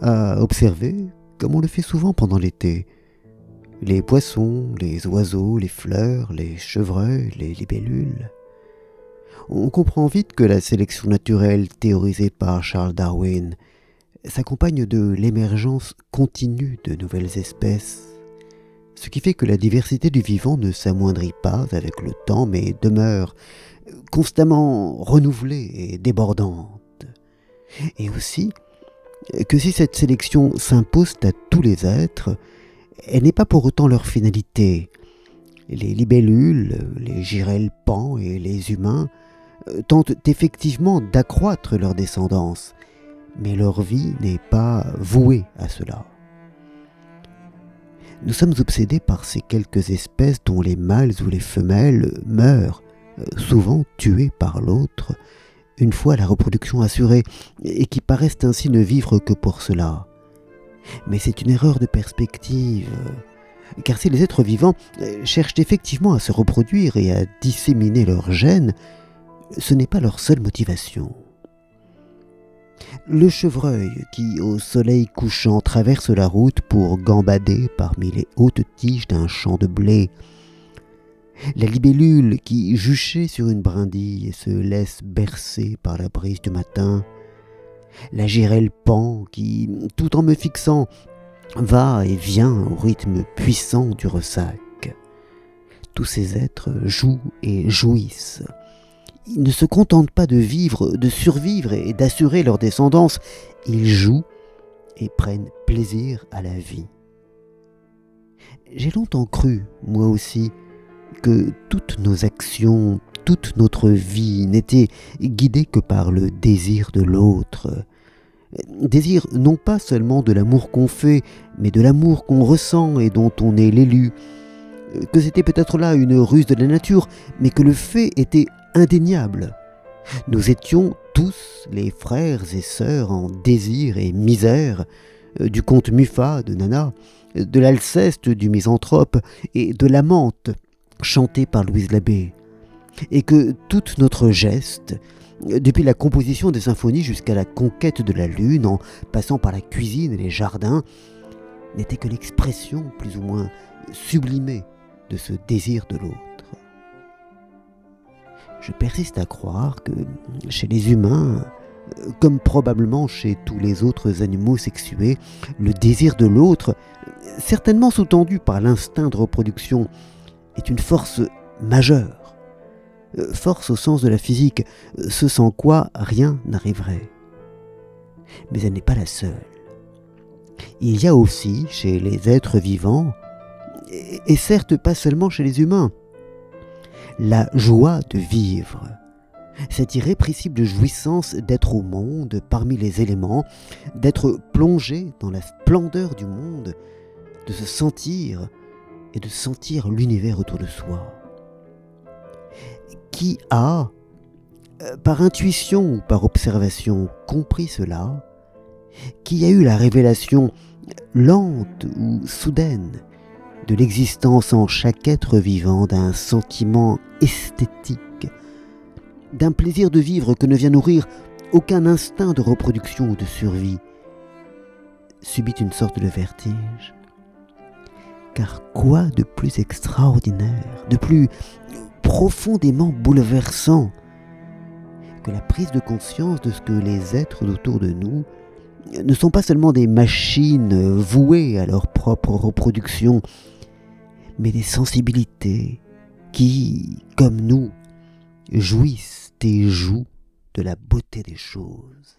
à observer, comme on le fait souvent pendant l'été, les poissons, les oiseaux, les fleurs, les chevreuils, les libellules. On comprend vite que la sélection naturelle théorisée par Charles Darwin s'accompagne de l'émergence continue de nouvelles espèces, ce qui fait que la diversité du vivant ne s'amoindrit pas avec le temps, mais demeure constamment renouvelée et débordante. Et aussi que si cette sélection s'impose à tous les êtres, elle n'est pas pour autant leur finalité. Les libellules, les girelles pans et les humains euh, tentent effectivement d'accroître leur descendance, mais leur vie n'est pas vouée à cela. Nous sommes obsédés par ces quelques espèces dont les mâles ou les femelles meurent, euh, souvent tués par l'autre, une fois la reproduction assurée, et qui paraissent ainsi ne vivre que pour cela. Mais c'est une erreur de perspective, car si les êtres vivants euh, cherchent effectivement à se reproduire et à disséminer leurs gènes, ce n'est pas leur seule motivation. Le chevreuil qui, au soleil couchant, traverse la route pour gambader parmi les hautes tiges d'un champ de blé, la libellule qui, juchée sur une brindille, se laisse bercer par la brise du matin, la girelle pan qui, tout en me fixant, va et vient au rythme puissant du ressac. Tous ces êtres jouent et jouissent. Ils ne se contentent pas de vivre, de survivre et d'assurer leur descendance, ils jouent et prennent plaisir à la vie. J'ai longtemps cru, moi aussi, que toutes nos actions, toute notre vie n'était guidée que par le désir de l'autre. Désir non pas seulement de l'amour qu'on fait, mais de l'amour qu'on ressent et dont on est l'élu. Que c'était peut-être là une ruse de la nature, mais que le fait était indéniable. Nous étions tous les frères et sœurs en désir et misère, du comte Muffat de Nana, de l'Alceste du misanthrope et de l'amante chanté par Louise Labbé, et que tout notre geste, depuis la composition des symphonies jusqu'à la conquête de la lune, en passant par la cuisine et les jardins, n'était que l'expression plus ou moins sublimée de ce désir de l'autre. Je persiste à croire que chez les humains, comme probablement chez tous les autres animaux sexués, le désir de l'autre, certainement sous-tendu par l'instinct de reproduction, est une force majeure. Euh, force au sens de la physique, euh, ce sans quoi rien n'arriverait. Mais elle n'est pas la seule. Il y a aussi chez les êtres vivants, et certes pas seulement chez les humains, la joie de vivre, cette irrépressible jouissance d'être au monde parmi les éléments, d'être plongé dans la splendeur du monde, de se sentir et de sentir l'univers autour de soi. Qui a, euh, par intuition ou par observation, compris cela? Qui a eu la révélation lente ou soudaine de l'existence en chaque être vivant d'un sentiment esthétique, d'un plaisir de vivre que ne vient nourrir aucun instinct de reproduction ou de survie, subit une sorte de vertige? Car quoi de plus extraordinaire, de plus profondément bouleversant que la prise de conscience de ce que les êtres autour de nous ne sont pas seulement des machines vouées à leur propre reproduction, mais des sensibilités qui, comme nous, jouissent et jouent de la beauté des choses.